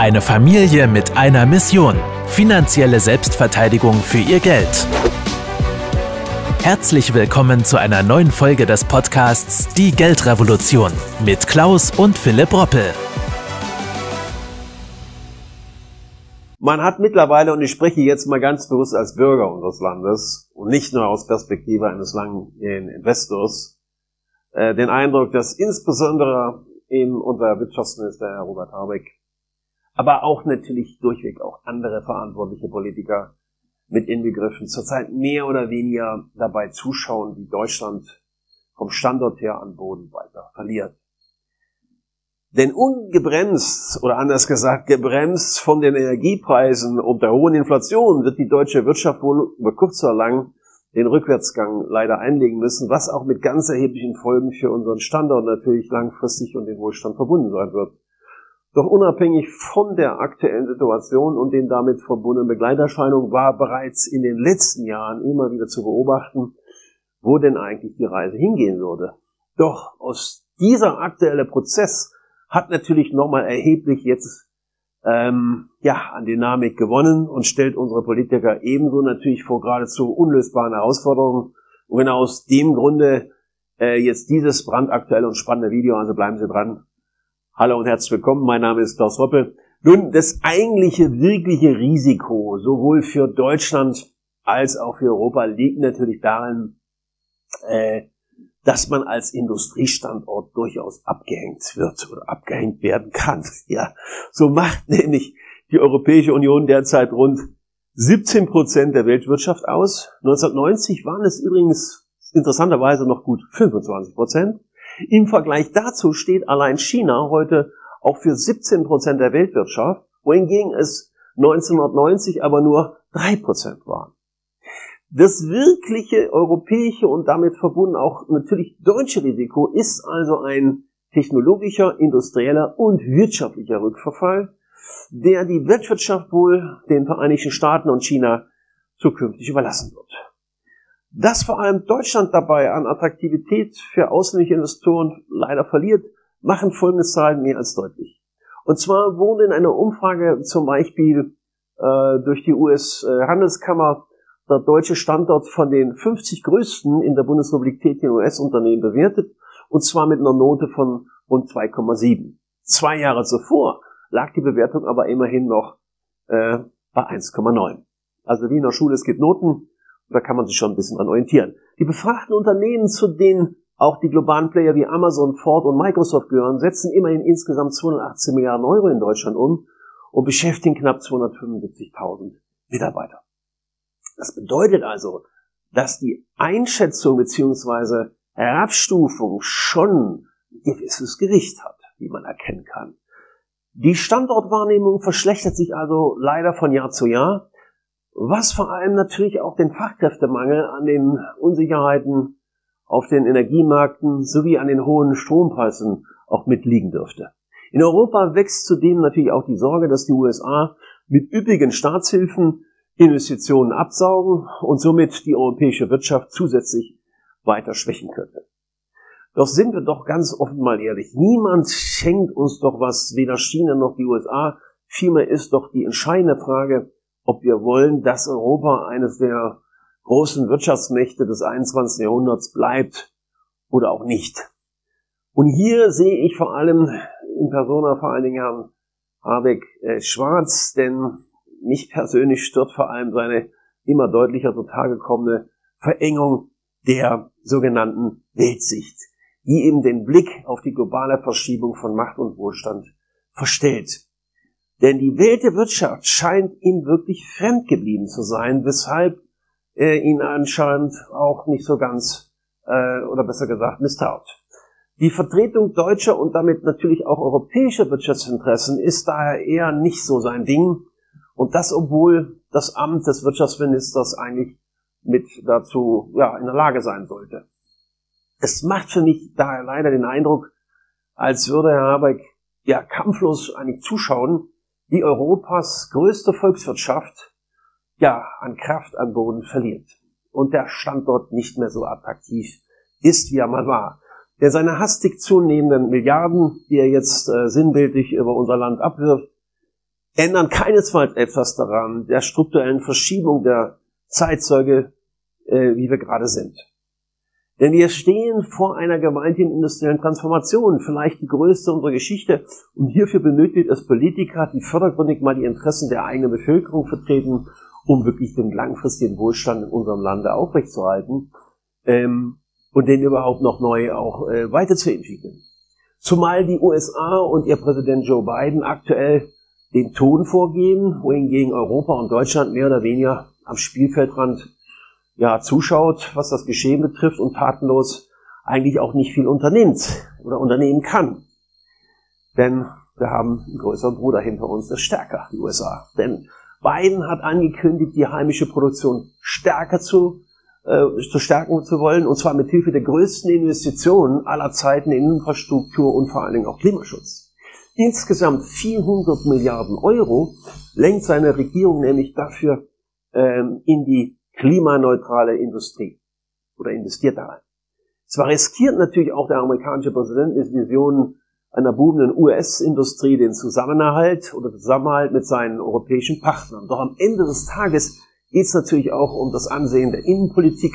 Eine Familie mit einer Mission. Finanzielle Selbstverteidigung für ihr Geld. Herzlich willkommen zu einer neuen Folge des Podcasts Die Geldrevolution mit Klaus und Philipp Roppel. Man hat mittlerweile, und ich spreche jetzt mal ganz bewusst als Bürger unseres Landes und nicht nur aus Perspektive eines langen Investors, äh, den Eindruck, dass insbesondere eben unser Wirtschaftsminister Herr Robert Habeck, aber auch natürlich durchweg auch andere verantwortliche Politiker mit inbegriffen, zurzeit mehr oder weniger dabei zuschauen, wie Deutschland vom Standort her an Boden weiter verliert. Denn ungebremst oder anders gesagt gebremst von den Energiepreisen und der hohen Inflation wird die deutsche Wirtschaft wohl über kurz oder lang den Rückwärtsgang leider einlegen müssen, was auch mit ganz erheblichen Folgen für unseren Standort natürlich langfristig und den Wohlstand verbunden sein wird. Doch unabhängig von der aktuellen Situation und den damit verbundenen Begleiterscheinungen war bereits in den letzten Jahren immer wieder zu beobachten, wo denn eigentlich die Reise hingehen würde. Doch aus dieser aktuelle Prozess hat natürlich nochmal erheblich jetzt ähm, ja, an Dynamik gewonnen und stellt unsere Politiker ebenso natürlich vor geradezu unlösbaren Herausforderungen. Und genau aus dem Grunde äh, jetzt dieses brandaktuelle und spannende Video, also bleiben Sie dran. Hallo und herzlich willkommen, mein Name ist Klaus Hoppe. Nun, das eigentliche, wirkliche Risiko, sowohl für Deutschland als auch für Europa, liegt natürlich darin, äh, dass man als Industriestandort durchaus abgehängt wird oder abgehängt werden kann. Ja, so macht nämlich die Europäische Union derzeit rund 17 Prozent der Weltwirtschaft aus. 1990 waren es übrigens interessanterweise noch gut 25 Prozent. Im Vergleich dazu steht allein China heute auch für 17 Prozent der Weltwirtschaft, wohingegen es 1990 aber nur drei Prozent waren. Das wirkliche europäische und damit verbunden auch natürlich deutsche Risiko ist also ein technologischer, industrieller und wirtschaftlicher Rückverfall, der die Weltwirtschaft wohl den Vereinigten Staaten und China zukünftig überlassen wird. Dass vor allem Deutschland dabei an Attraktivität für ausländische Investoren leider verliert, machen folgende Zahlen mehr als deutlich. Und zwar wurde in einer Umfrage zum Beispiel äh, durch die US-Handelskammer der deutsche Standort von den 50 größten in der Bundesrepublik tätigen US-Unternehmen bewertet, und zwar mit einer Note von rund 2,7. Zwei Jahre zuvor lag die Bewertung aber immerhin noch äh, bei 1,9. Also wie in der Schule, es gibt Noten, da kann man sich schon ein bisschen dran orientieren. Die befragten Unternehmen, zu denen auch die globalen Player wie Amazon, Ford und Microsoft gehören, setzen immerhin insgesamt 218 Milliarden Euro in Deutschland um und beschäftigen knapp 275.000 Mitarbeiter. Das bedeutet also, dass die Einschätzung beziehungsweise Herabstufung schon ein gewisses Gewicht hat, wie man erkennen kann. Die Standortwahrnehmung verschlechtert sich also leider von Jahr zu Jahr, was vor allem natürlich auch den Fachkräftemangel an den Unsicherheiten auf den Energiemärkten sowie an den hohen Strompreisen auch mitliegen dürfte. In Europa wächst zudem natürlich auch die Sorge, dass die USA mit üppigen Staatshilfen Investitionen absaugen und somit die europäische Wirtschaft zusätzlich weiter schwächen könnte. Doch sind wir doch ganz offen mal ehrlich. Niemand schenkt uns doch was, weder China noch die USA. Vielmehr ist doch die entscheidende Frage, ob wir wollen, dass Europa eines der großen Wirtschaftsmächte des 21. Jahrhunderts bleibt oder auch nicht. Und hier sehe ich vor allem in Persona vor allen Dingen Herrn Habeck äh, schwarz, denn mich persönlich stört vor allem seine immer deutlicher zutage kommende Verengung der sogenannten Weltsicht, die eben den Blick auf die globale Verschiebung von Macht und Wohlstand verstellt. Denn die Welt Wirtschaft scheint ihm wirklich fremd geblieben zu sein, weshalb er ihn anscheinend auch nicht so ganz, äh, oder besser gesagt, misstraut. Die Vertretung deutscher und damit natürlich auch europäischer Wirtschaftsinteressen ist daher eher nicht so sein Ding, und das, obwohl das Amt des Wirtschaftsministers eigentlich mit dazu ja, in der Lage sein sollte. Es macht für mich daher leider den Eindruck, als würde Herr Habeck ja kampflos eigentlich zuschauen, wie Europas größte Volkswirtschaft ja an Kraft an Boden verliert und der Standort nicht mehr so attraktiv ist, wie er mal war. Der seine hastig zunehmenden Milliarden, die er jetzt äh, sinnbildlich über unser Land abwirft, ändern keinesfalls etwas daran, der strukturellen Verschiebung der Zeitzeuge, äh, wie wir gerade sind. Denn wir stehen vor einer gewaltigen industriellen Transformation, vielleicht die größte unserer Geschichte. Und hierfür benötigt es Politiker, die fördergründig mal die Interessen der eigenen Bevölkerung vertreten, um wirklich den langfristigen Wohlstand in unserem Lande aufrechtzuerhalten ähm, und den überhaupt noch neu auch äh, weiterzuentwickeln. Zumal die USA und ihr Präsident Joe Biden aktuell den Ton vorgeben, wohingegen Europa und Deutschland mehr oder weniger am Spielfeldrand ja, zuschaut, was das Geschehen betrifft und tatenlos eigentlich auch nicht viel unternimmt oder unternehmen kann. Denn wir haben einen größeren Bruder hinter uns, der stärker, die USA. Denn Biden hat angekündigt, die heimische Produktion stärker zu, äh, zu stärken zu wollen, und zwar mit Hilfe der größten Investitionen aller Zeiten in Infrastruktur und vor allen Dingen auch Klimaschutz. Insgesamt 400 Milliarden Euro lenkt seine Regierung nämlich dafür ähm, in die klimaneutrale Industrie oder investiert da rein. Zwar riskiert natürlich auch der amerikanische Präsident mit Visionen einer boomenden US-Industrie den Zusammenhalt oder Zusammenhalt mit seinen europäischen Partnern. Doch am Ende des Tages geht es natürlich auch um das Ansehen der Innenpolitik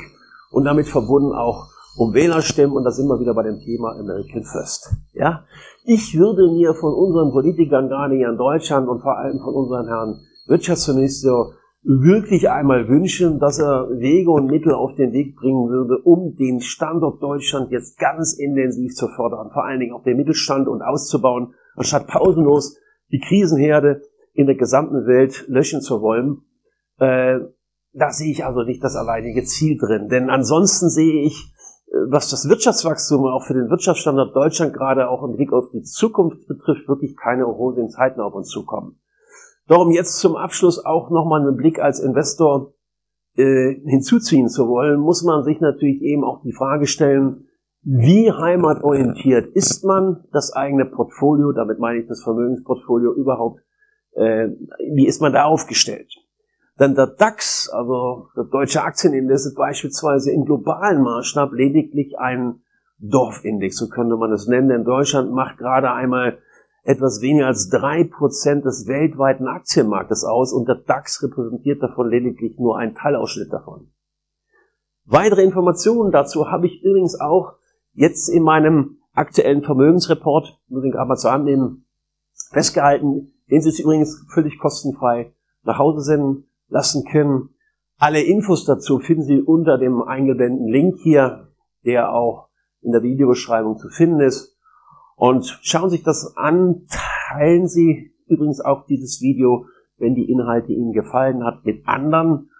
und damit verbunden auch um Wählerstimmen und das immer wieder bei dem Thema American First. Ja, ich würde mir von unseren Politikern gerade hier in Deutschland und vor allem von unseren Herrn Wirtschaftsminister wirklich einmal wünschen, dass er Wege und Mittel auf den Weg bringen würde, um den Standort Deutschland jetzt ganz intensiv zu fördern, vor allen Dingen auch den Mittelstand und auszubauen, anstatt pausenlos die Krisenherde in der gesamten Welt löschen zu wollen. Äh, da sehe ich also nicht das alleinige Ziel drin. Denn ansonsten sehe ich, äh, was das Wirtschaftswachstum auch für den Wirtschaftsstandort Deutschland gerade auch im Blick auf die Zukunft betrifft, wirklich keine rosigen Zeiten auf uns zukommen. Darum jetzt zum Abschluss auch nochmal einen Blick als Investor äh, hinzuziehen zu wollen, muss man sich natürlich eben auch die Frage stellen, wie heimatorientiert ist man das eigene Portfolio, damit meine ich das Vermögensportfolio überhaupt, äh, wie ist man da aufgestellt? Dann der DAX, also der deutsche Aktienindex, ist beispielsweise im globalen Maßstab lediglich ein Dorfindex, so könnte man es nennen, denn Deutschland macht gerade einmal etwas weniger als drei Prozent des weltweiten Aktienmarktes aus und der DAX repräsentiert davon lediglich nur einen Teilausschnitt davon. Weitere Informationen dazu habe ich übrigens auch jetzt in meinem aktuellen Vermögensreport, muss ich gerade mal zur Hand nehmen, festgehalten, den Sie sich übrigens völlig kostenfrei nach Hause senden lassen können. Alle Infos dazu finden Sie unter dem eingeblendeten Link hier, der auch in der Videobeschreibung zu finden ist. Und schauen Sie sich das an, teilen Sie übrigens auch dieses Video, wenn die Inhalte Ihnen gefallen hat, mit anderen.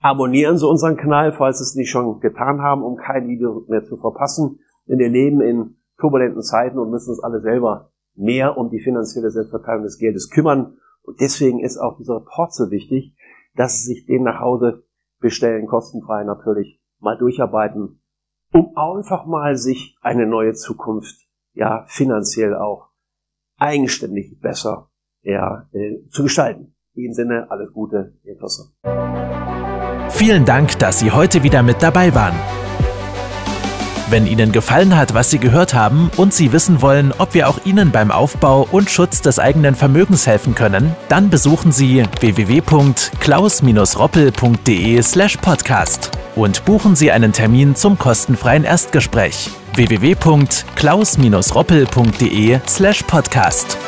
Abonnieren Sie unseren Kanal, falls Sie es nicht schon getan haben, um kein Video mehr zu verpassen. Denn wir leben in turbulenten Zeiten und müssen uns alle selber mehr um die finanzielle Selbstverteilung des Geldes kümmern. Und deswegen ist auch dieser Report so wichtig, dass Sie sich den nach Hause bestellen, kostenfrei natürlich, mal durcharbeiten, um einfach mal sich eine neue Zukunft ja finanziell auch eigenständig besser ja, äh, zu gestalten. In dem Sinne, alles Gute, Ihr Tosser. Vielen Dank, dass Sie heute wieder mit dabei waren. Wenn Ihnen gefallen hat, was Sie gehört haben und Sie wissen wollen, ob wir auch Ihnen beim Aufbau und Schutz des eigenen Vermögens helfen können, dann besuchen Sie www.klaus-roppel.de/podcast und buchen Sie einen Termin zum kostenfreien Erstgespräch www.klaus-roppel.de/podcast.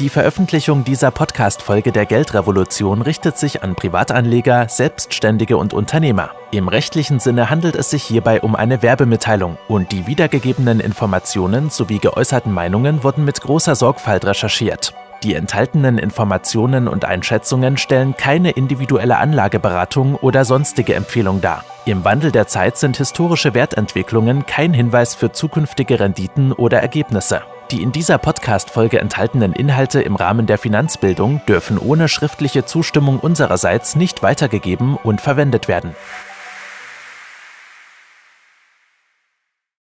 Die Veröffentlichung dieser Podcast-Folge der Geldrevolution richtet sich an Privatanleger, Selbstständige und Unternehmer. Im rechtlichen Sinne handelt es sich hierbei um eine Werbemitteilung und die wiedergegebenen Informationen sowie geäußerten Meinungen wurden mit großer Sorgfalt recherchiert. Die enthaltenen Informationen und Einschätzungen stellen keine individuelle Anlageberatung oder sonstige Empfehlung dar. Im Wandel der Zeit sind historische Wertentwicklungen kein Hinweis für zukünftige Renditen oder Ergebnisse. Die in dieser Podcast-Folge enthaltenen Inhalte im Rahmen der Finanzbildung dürfen ohne schriftliche Zustimmung unsererseits nicht weitergegeben und verwendet werden.